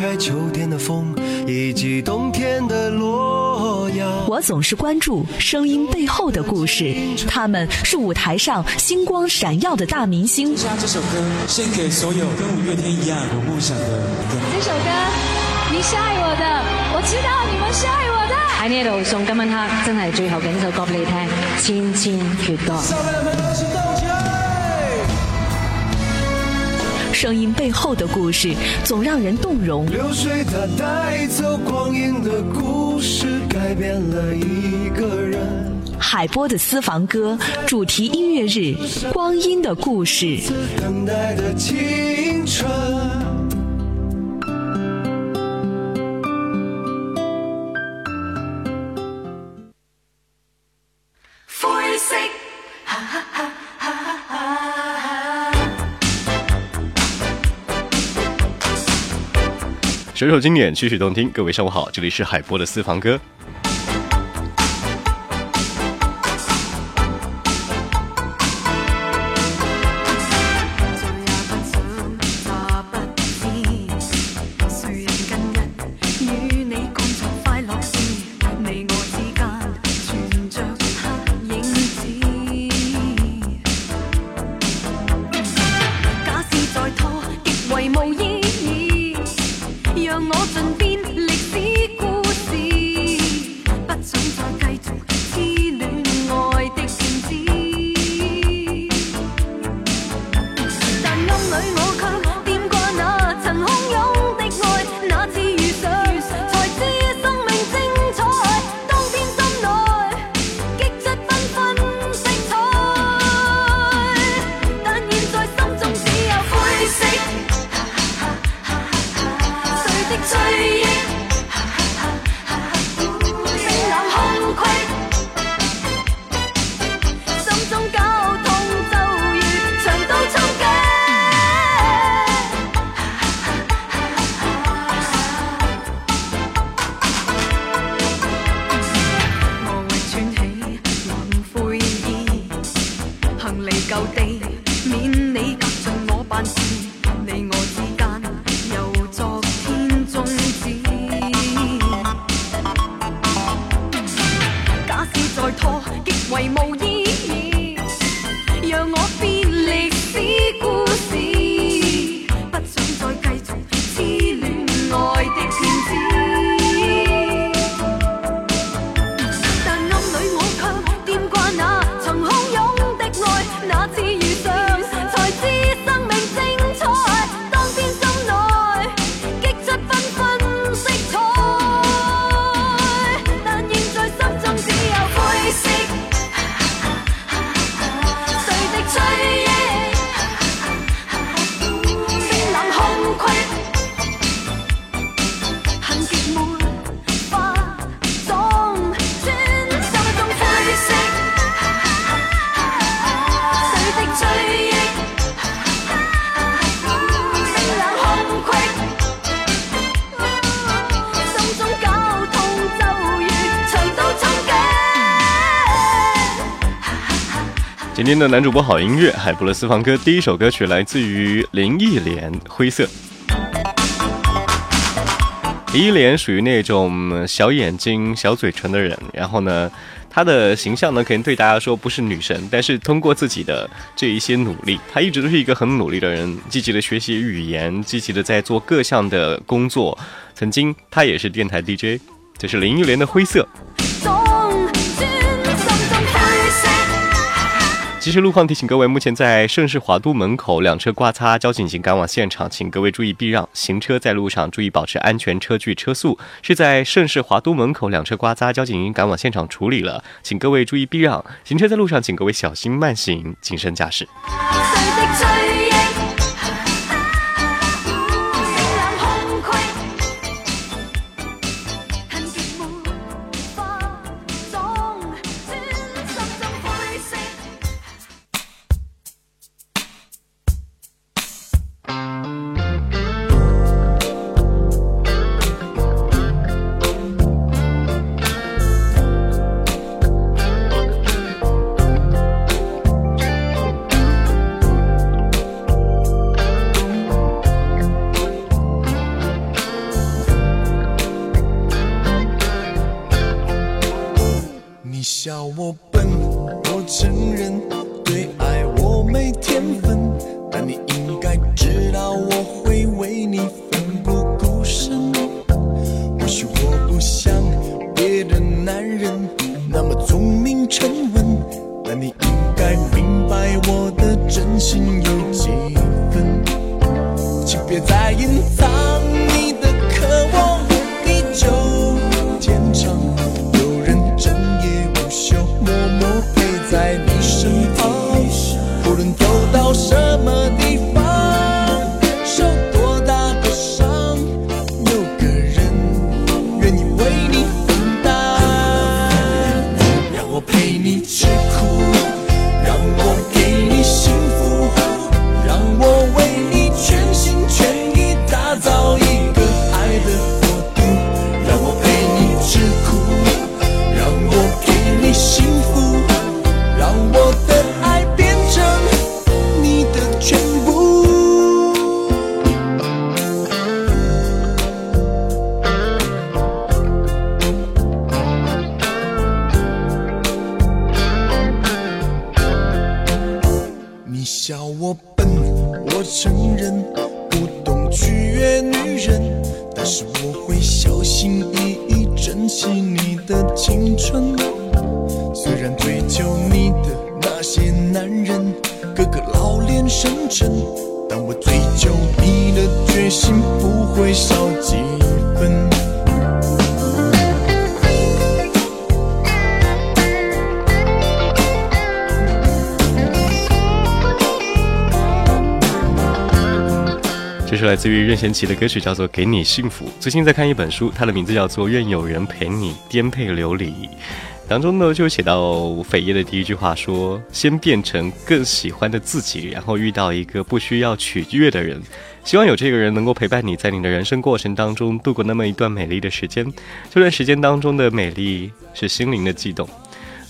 开秋天天的的风，以及冬落阳。我总是关注声音背后的故事，他们是舞台上星光闪耀的大明星。这首歌献给所有跟五月天一样有梦想的。这首歌，你是爱我的，我知道你们是爱我的。在呢度送今晚他真系最后呢首歌俾你听，千千阙歌。声音背后的故事总让人动容流水它带走光阴的故事改变了一个人海波的私房歌主题音乐日光阴的故事等待的青春首首经典，曲曲动听。各位上午好，这里是海波的私房歌。我变历史故。今天的男主播好音乐海波的私房歌第一首歌曲来自于林忆莲《灰色》。林忆莲属于那种小眼睛、小嘴唇的人，然后呢，她的形象呢，可能对大家说不是女神，但是通过自己的这一些努力，她一直都是一个很努力的人，积极的学习语言，积极的在做各项的工作。曾经她也是电台 DJ，这是林忆莲的《灰色》。实时路况提醒各位：目前在盛世华都门口两车刮擦，交警已经赶往现场，请各位注意避让。行车在路上注意保持安全车距、车速。是在盛世华都门口两车刮擦，交警已经赶往现场处理了，请各位注意避让。行车在路上，请各位小心慢行，谨慎驾驶。Zunge. 但我追求你的决心不会少几分。这是来自于任贤齐的歌曲，叫做《给你幸福》。最近在看一本书，它的名字叫做《愿有人陪你颠沛流离》。当中呢，就写到扉页的第一句话说：“先变成更喜欢的自己，然后遇到一个不需要取悦的人，希望有这个人能够陪伴你在你的人生过程当中度过那么一段美丽的时间。这段时间当中的美丽是心灵的悸动。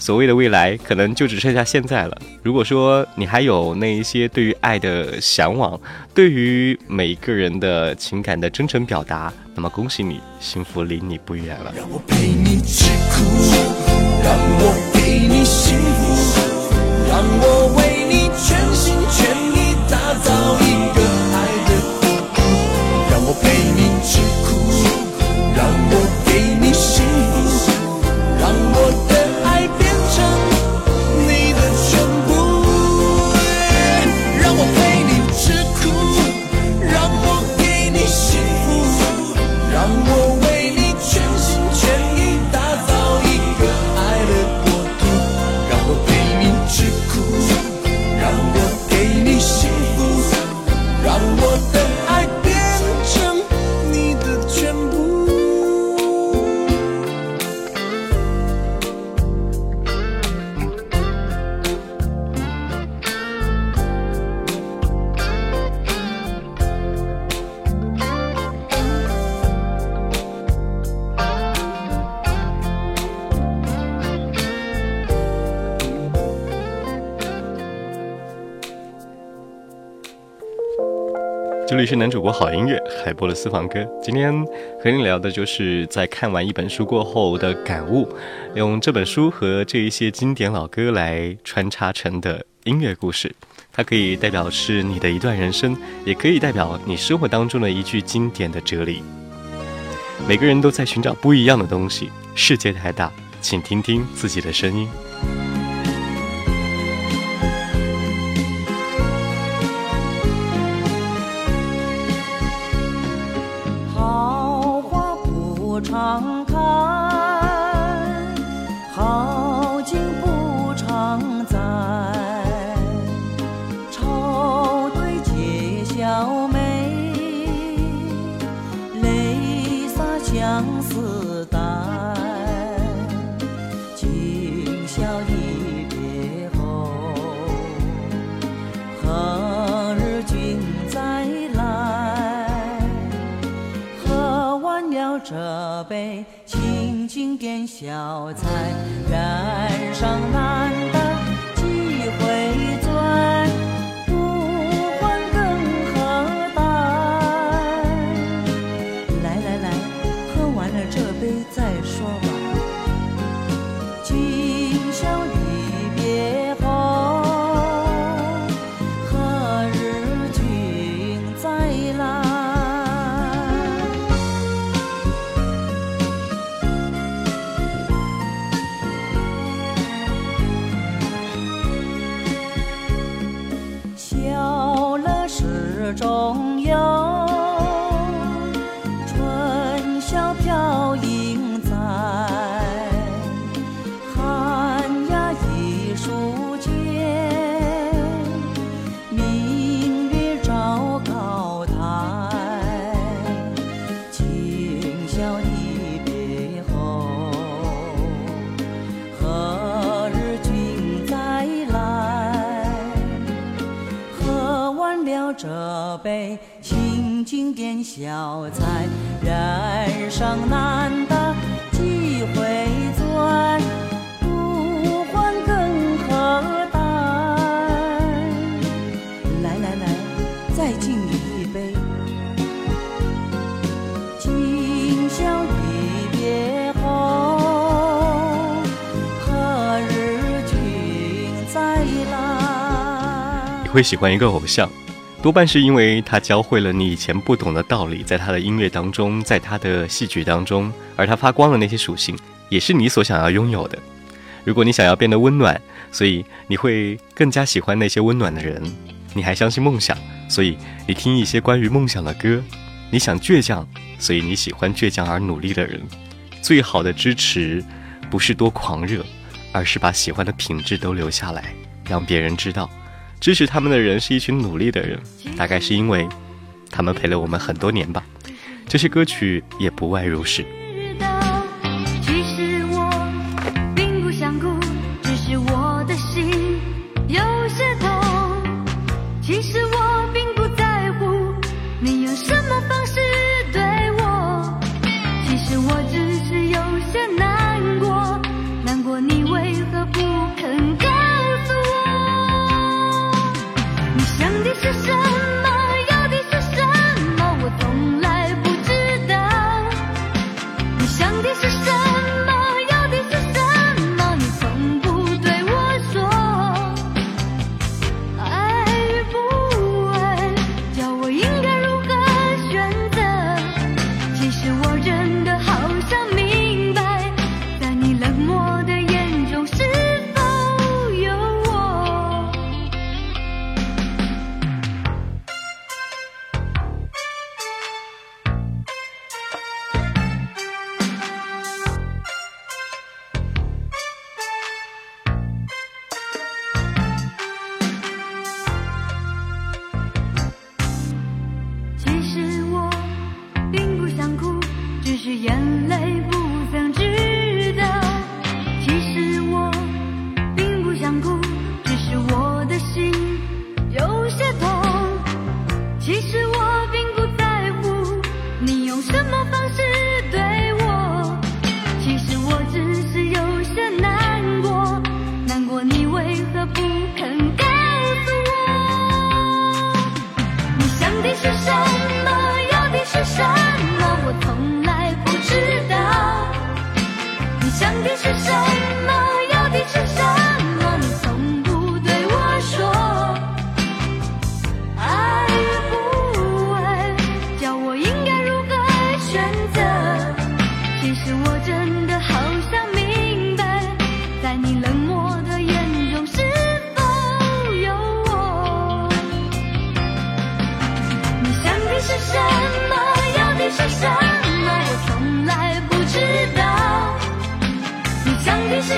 所谓的未来，可能就只剩下现在了。如果说你还有那一些对于爱的向往，对于每一个人的情感的真诚表达，那么恭喜你，幸福离你不远了。”让我陪你让我给你幸福，让我为你全心全意打造一。是男主播好音乐海波的私房歌。今天和你聊的就是在看完一本书过后的感悟，用这本书和这一些经典老歌来穿插成的音乐故事。它可以代表是你的一段人生，也可以代表你生活当中的一句经典的哲理。每个人都在寻找不一样的东西，世界太大，请听听自己的声音。常开，好景不常在。愁堆解笑眉，泪洒相思带。今宵一别后，何日君再来？喝完了这。杯，轻轻点小菜，燃上蓝。宝贝请进点小菜人生难得几回转不欢更何待来来来再敬你一杯今宵离别后何日君再来你会喜欢一个偶像多半是因为他教会了你以前不懂的道理，在他的音乐当中，在他的戏剧当中，而他发光的那些属性，也是你所想要拥有的。如果你想要变得温暖，所以你会更加喜欢那些温暖的人；你还相信梦想，所以你听一些关于梦想的歌；你想倔强，所以你喜欢倔强而努力的人。最好的支持，不是多狂热，而是把喜欢的品质都留下来，让别人知道。支持他们的人是一群努力的人，大概是因为他们陪了我们很多年吧。这些歌曲也不外如是。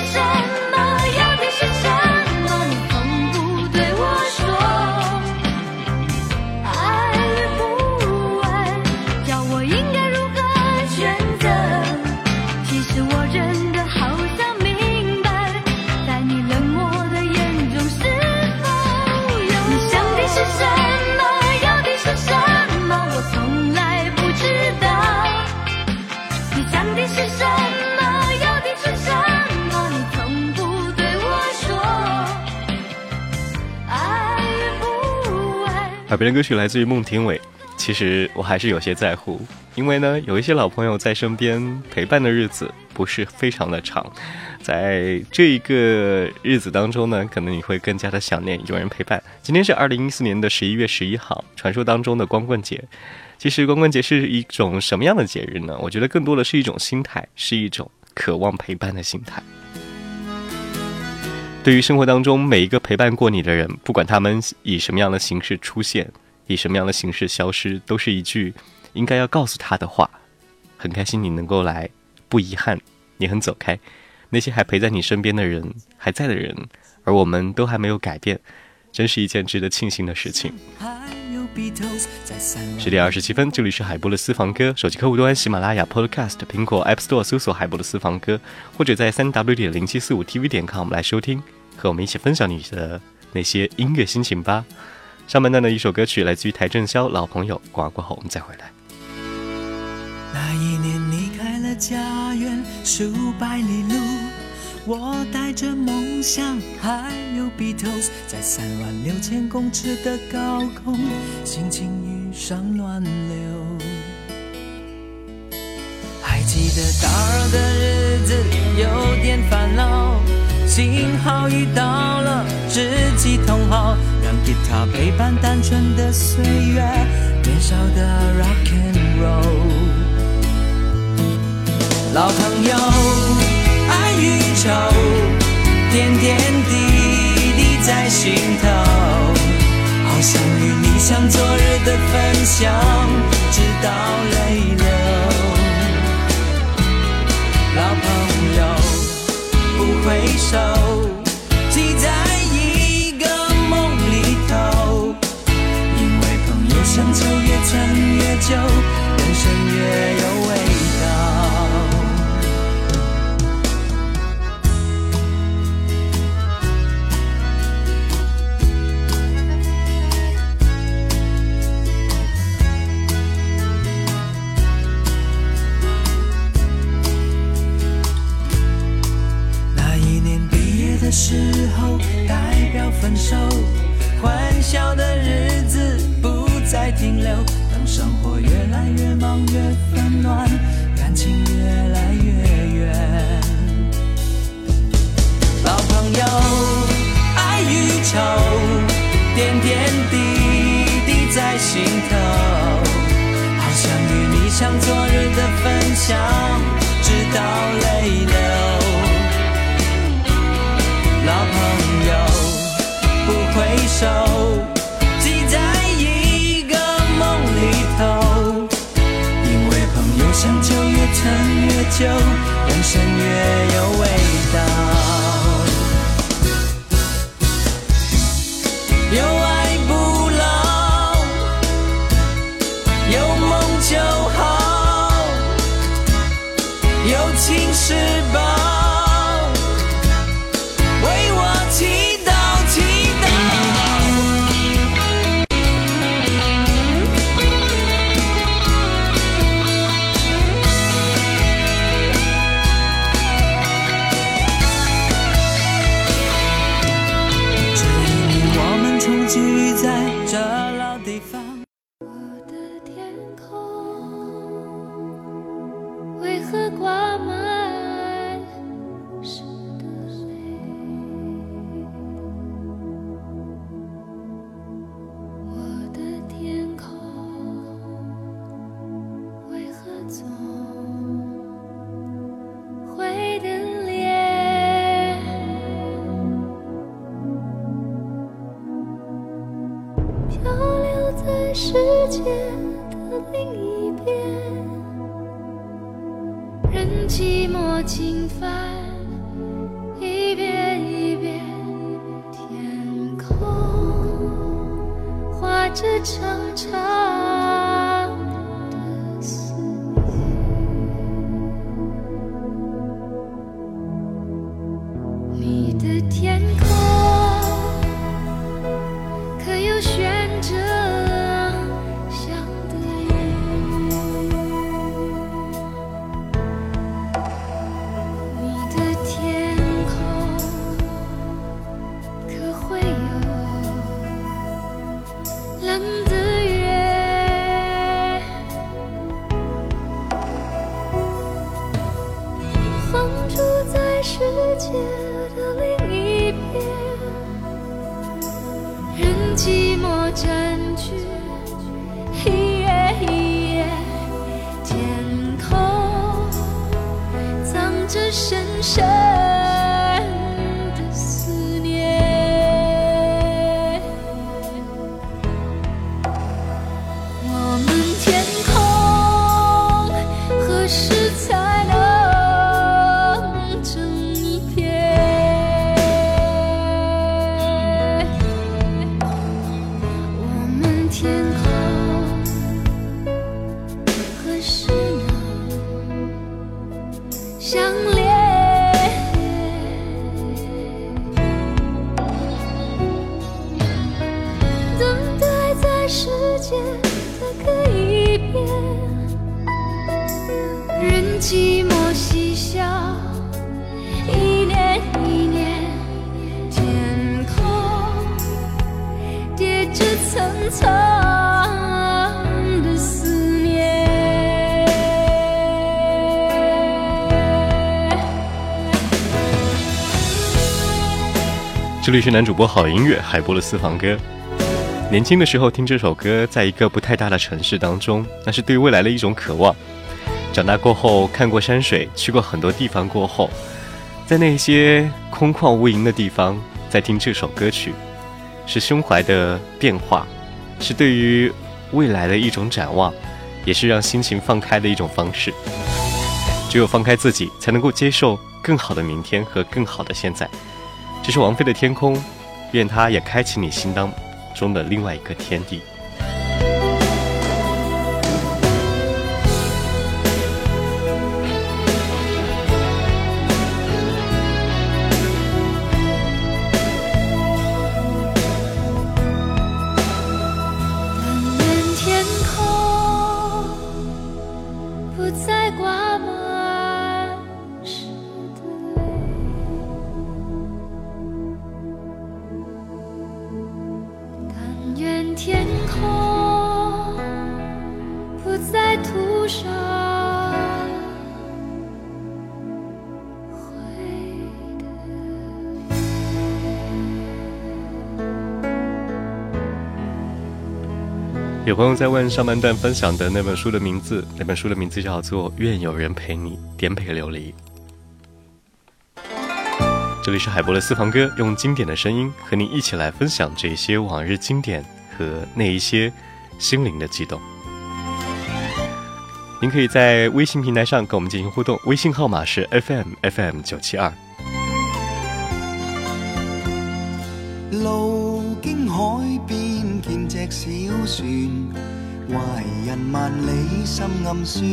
什么？要的是什么？你从不对我说。爱与不爱，叫我应该如何选择？其实我真的好想明白，在你冷漠的眼中是否有？你想的是什么？要的是什么？我从来不知道。你想的是什？耳边的歌曲来自于孟庭苇，其实我还是有些在乎，因为呢，有一些老朋友在身边陪伴的日子不是非常的长，在这一个日子当中呢，可能你会更加的想念有人陪伴。今天是二零一四年的十一月十一号，传说当中的光棍节。其实光棍节是一种什么样的节日呢？我觉得更多的是一种心态，是一种渴望陪伴的心态。对于生活当中每一个陪伴过你的人，不管他们以什么样的形式出现，以什么样的形式消失，都是一句应该要告诉他的话。很开心你能够来，不遗憾，你很走开。那些还陪在你身边的人，还在的人，而我们都还没有改变，真是一件值得庆幸的事情。十点二十七分，这里是海波的私房歌。手机客户端喜马拉雅 Podcast、苹果 App Store 搜索“海波的私房歌”，或者在 3W 点零七四五 TV 点 com 来收听，和我们一起分享你的那些音乐心情吧。上半段的一首歌曲来自于台正宵，《老朋友》。广完过后，我们再回来。那一年离开了家园，数百里路。我带着梦想，还有 e 头，在三万六千公尺的高空，心情遇上暖流。还记得大二的日子有点烦恼，幸好遇到了知己同好，让吉他陪伴单纯的岁月，年少的 rock and roll，老朋友。宇宙，点点滴滴在心头，好想与你像昨日的分享，直到泪流。老朋友，不回首，记在一个梦里头，因为朋友像秋越长越久，人生越有味。时候代表分手，欢笑的日子不再停留。当生活越来越忙，越纷乱，感情越来越远。老朋友，爱与愁，点点滴滴在心头，好想与你像昨日的分享，直到。人生越有。和光。占据一夜一页，天空藏着深深。继是男主播好音乐，海波的《私房歌》。年轻的时候听这首歌，在一个不太大的城市当中，那是对未来的一种渴望。长大过后，看过山水，去过很多地方过后，在那些空旷无垠的地方，在听这首歌曲，是胸怀的变化，是对于未来的一种展望，也是让心情放开的一种方式。只有放开自己，才能够接受更好的明天和更好的现在。其是王菲的天空，愿它也开启你心当中的另外一个天地。朋友在问上半段分享的那本书的名字，那本书的名字叫做《愿有人陪你颠沛流离》。这里是海博的私房歌，用经典的声音和您一起来分享这些往日经典和那一些心灵的悸动。您可以在微信平台上跟我们进行互动，微信号码是 FMFM 九七二。小船，怀人万里心暗酸。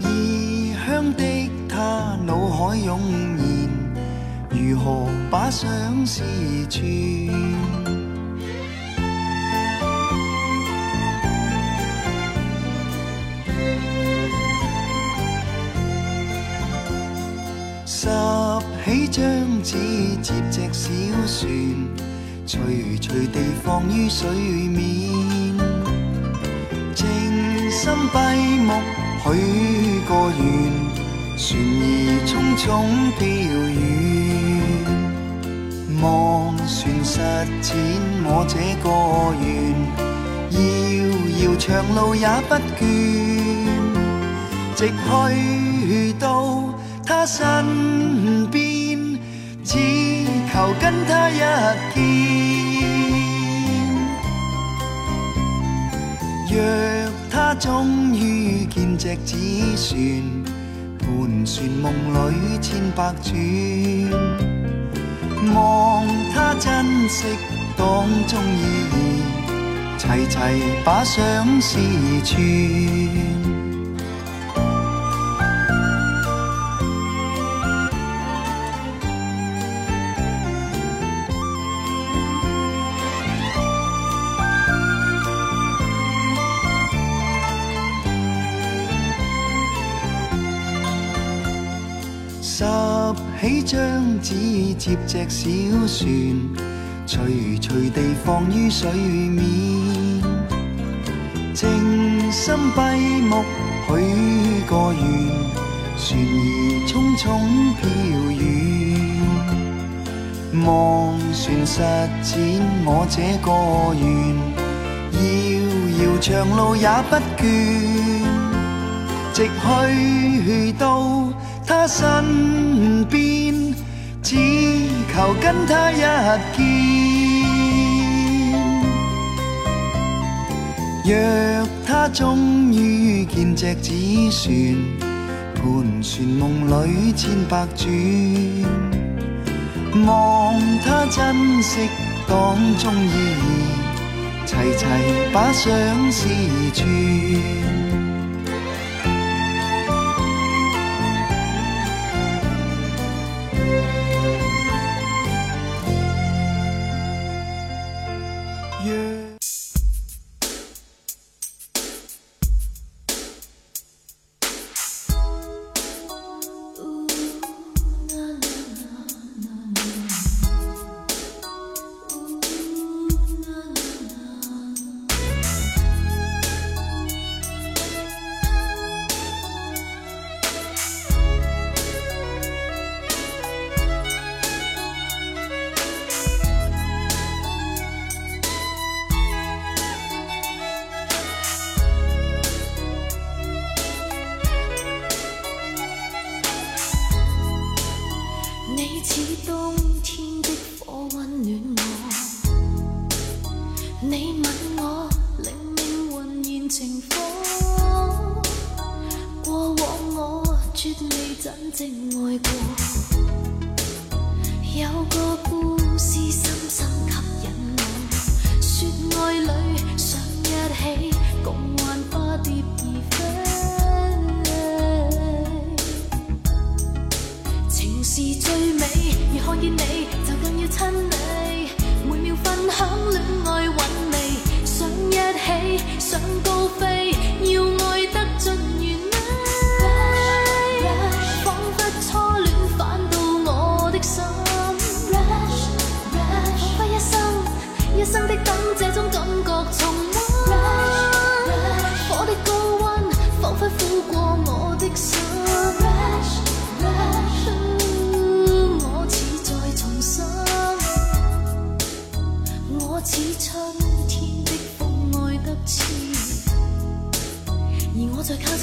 异乡的他，脑海涌现，如何把相思穿？拾起张纸，折只小船。徐徐地放于水面，静心闭目许个愿，船儿匆匆飘远，望船实践我这个愿，遥遥长路也不倦，直去到他身边，只求跟他一见。终于见只纸船，盘旋梦里千百转。望他珍惜当中意义，齐齐把相思串。接只小船，徐徐地放于水面，静心闭目许个愿，船儿匆匆飘远。望船实践我这个愿，遥遥长路也不倦，直去到他身边。只求跟他一见，若他终于见只纸船，盘旋梦里千百转，望他珍惜当中意义，齐齐把相思传。个故事深深吸引我，说爱侣想一起共看花蝶而飞，情是最美，而看见你就更要亲你，每秒分享恋爱韵味，想一起，想高飞。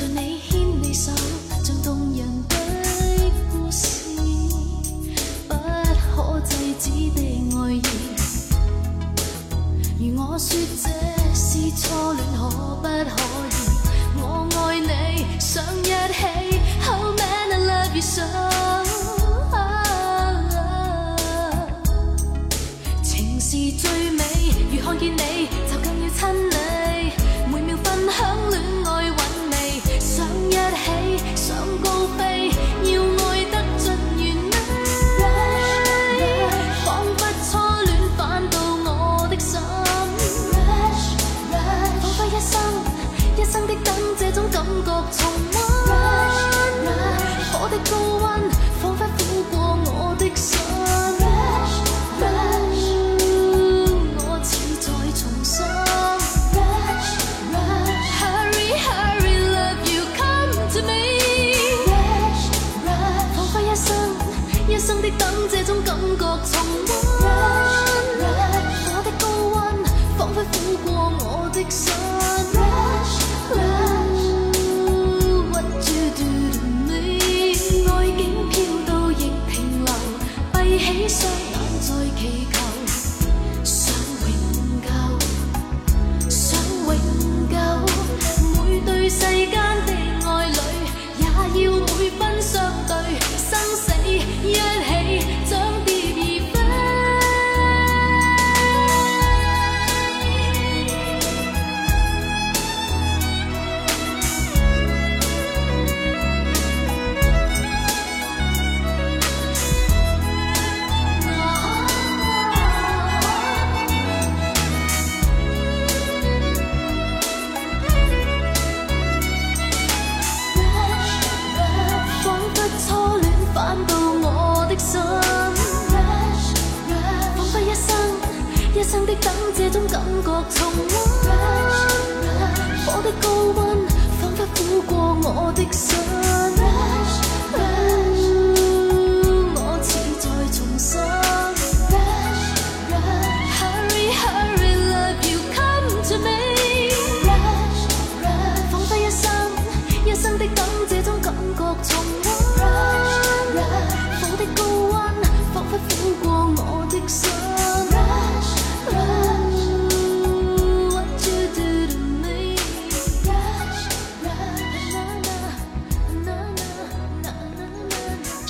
在你牵你手，像动人的故事，不可制止的爱意。如我说这是初恋，可不可以？我爱你，想一。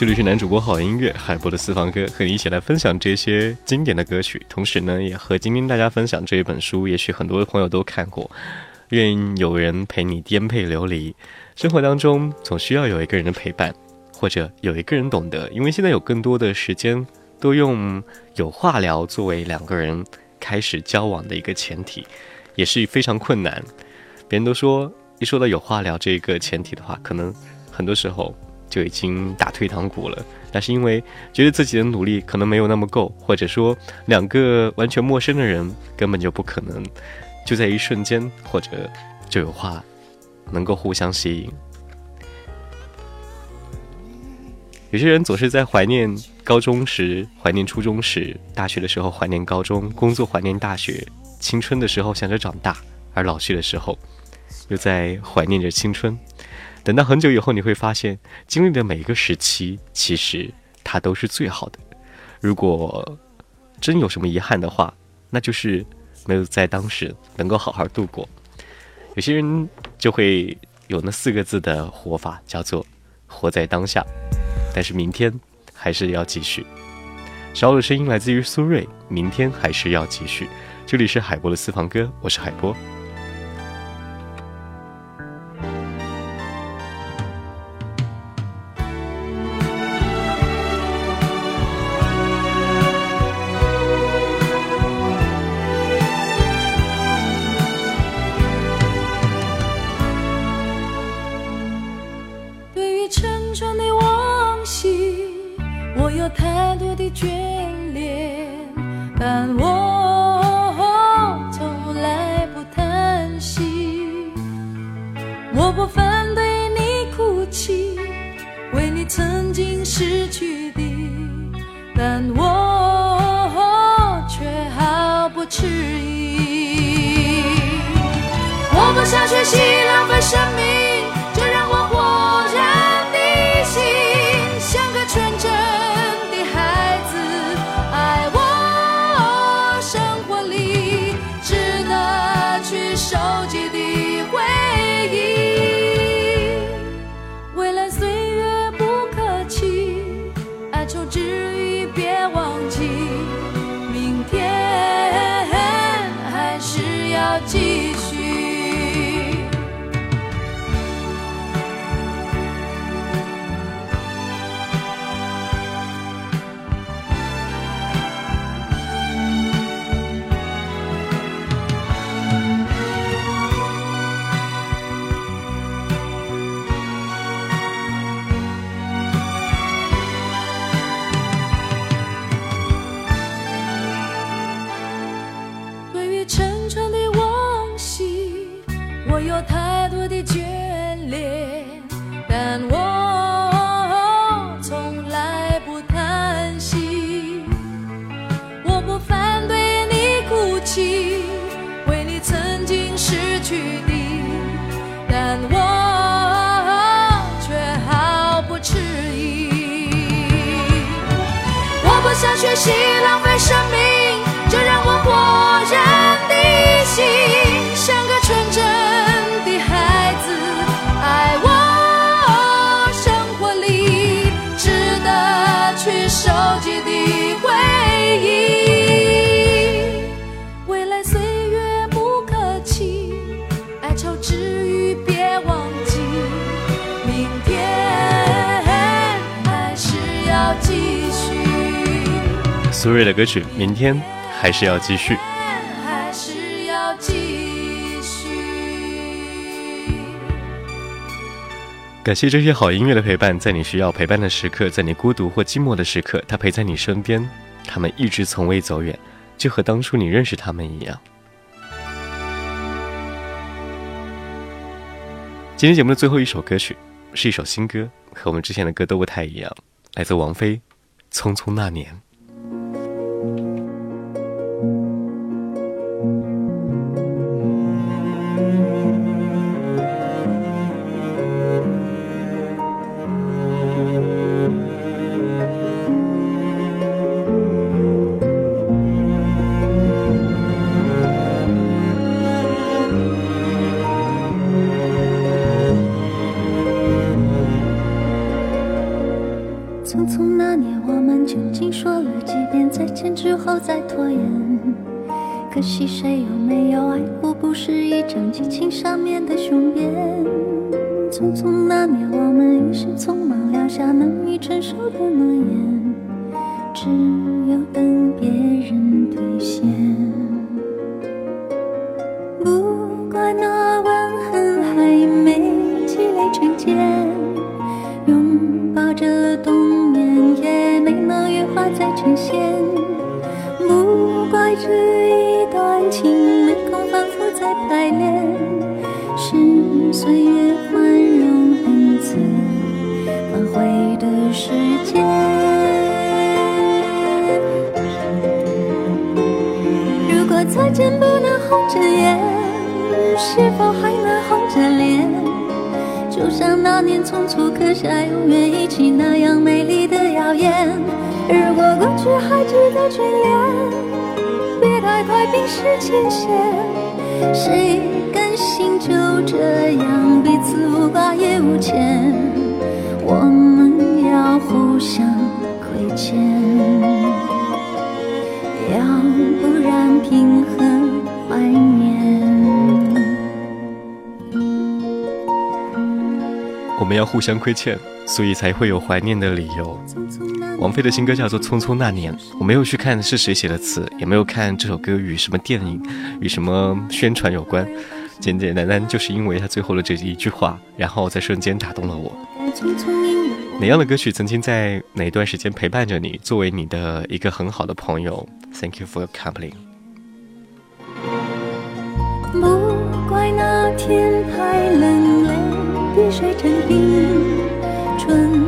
这里是男主播好音乐海波的私房歌，和你一起来分享这些经典的歌曲。同时呢，也和今天大家分享这一本书，也许很多朋友都看过。愿有人陪你颠沛流离，生活当中总需要有一个人的陪伴，或者有一个人懂得。因为现在有更多的时间都用有话聊作为两个人开始交往的一个前提，也是非常困难。别人都说，一说到有话聊这一个前提的话，可能很多时候。就已经打退堂鼓了，那是因为觉得自己的努力可能没有那么够，或者说两个完全陌生的人根本就不可能就在一瞬间，或者就有话能够互相吸引。有些人总是在怀念高中时，怀念初中时，大学的时候怀念高中，工作怀念大学，青春的时候想着长大，而老去的时候又在怀念着青春。等到很久以后，你会发现，经历的每一个时期，其实它都是最好的。如果真有什么遗憾的话，那就是没有在当时能够好好度过。有些人就会有那四个字的活法，叫做“活在当下”，但是明天还是要继续。小我的声音来自于苏瑞，明天还是要继续。这里是海波的私房歌，我是海波。眷恋，伴我。心。苏芮的歌曲，明天还是要继续。感谢这些好音乐的陪伴，在你需要陪伴的时刻，在你孤独或寂寞的时刻，他陪在你身边，他们一直从未走远，就和当初你认识他们一样。今天节目的最后一首歌曲是一首新歌，和我们之前的歌都不太一样，来自王菲，《匆匆那年》。见之后再拖延，可惜谁又没有爱过？不是一张激情上面的雄辩。匆匆那年，我们一时匆忙，留下难以承受的诺言。只。岁月宽容恩赐，挽回的时间。如果再见不能红着眼，是否还能红着脸？就像那年匆促刻下“永远一起”那样美丽的谣言。如果过去还值得眷恋，别太快冰释前嫌。谁？就这样，彼此无挂也无牵，我们要互相亏欠，要不然凭何怀念？我们要互相亏欠，所以才会有怀念的理由。王菲的新歌叫做《匆匆那年》，我没有去看是谁写的词，也没有看这首歌与什么电影、与什么宣传有关。简简单单，就是因为他最后的这一句话，然后在瞬间打动了我。哪样的歌曲曾经在哪段时间陪伴着你，作为你的一个很好的朋友？Thank you for company。春。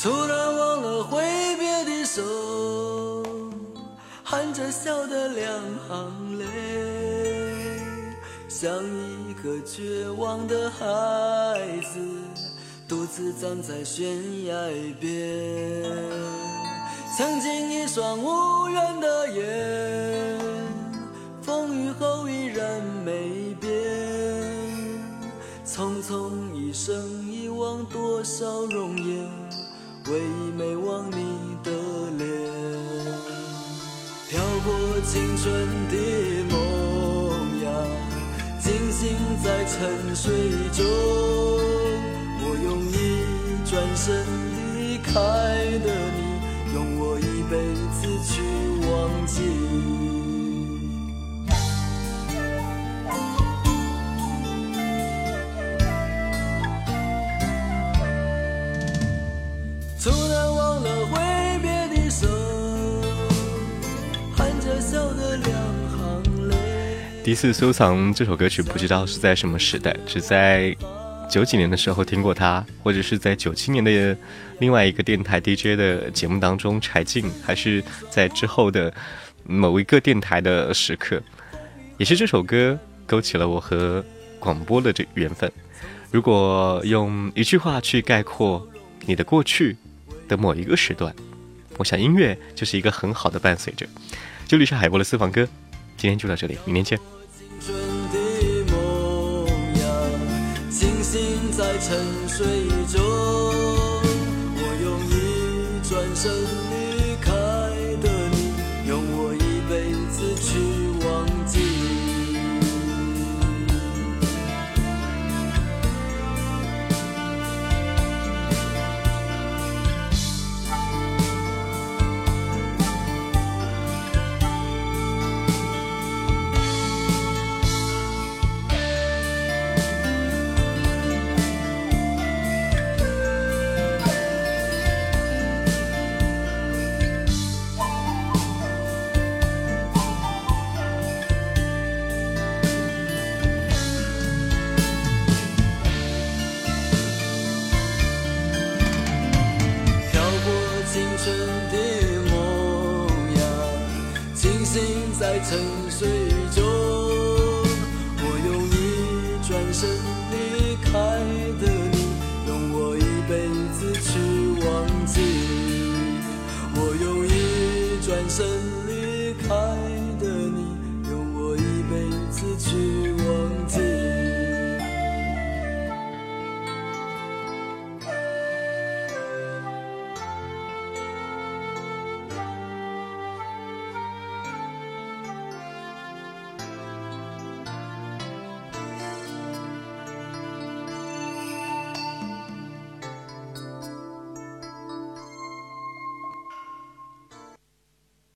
突然忘了挥别的手，含着笑的两行泪，像一个绝望的孩子，独自站在悬崖边。曾经一双无缘的。在沉睡中，我用一转身离开的你，用我一辈子去忘记。第一次收藏这首歌曲，不知道是在什么时代，只在九几年的时候听过它，或者是在九七年的另外一个电台 DJ 的节目当中，柴静，还是在之后的某一个电台的时刻，也是这首歌勾起了我和广播的这缘分。如果用一句话去概括你的过去的某一个时段，我想音乐就是一个很好的伴随着。这里是海波的私房歌，今天就到这里，明天见。沉睡。在沉睡中，我用力转身。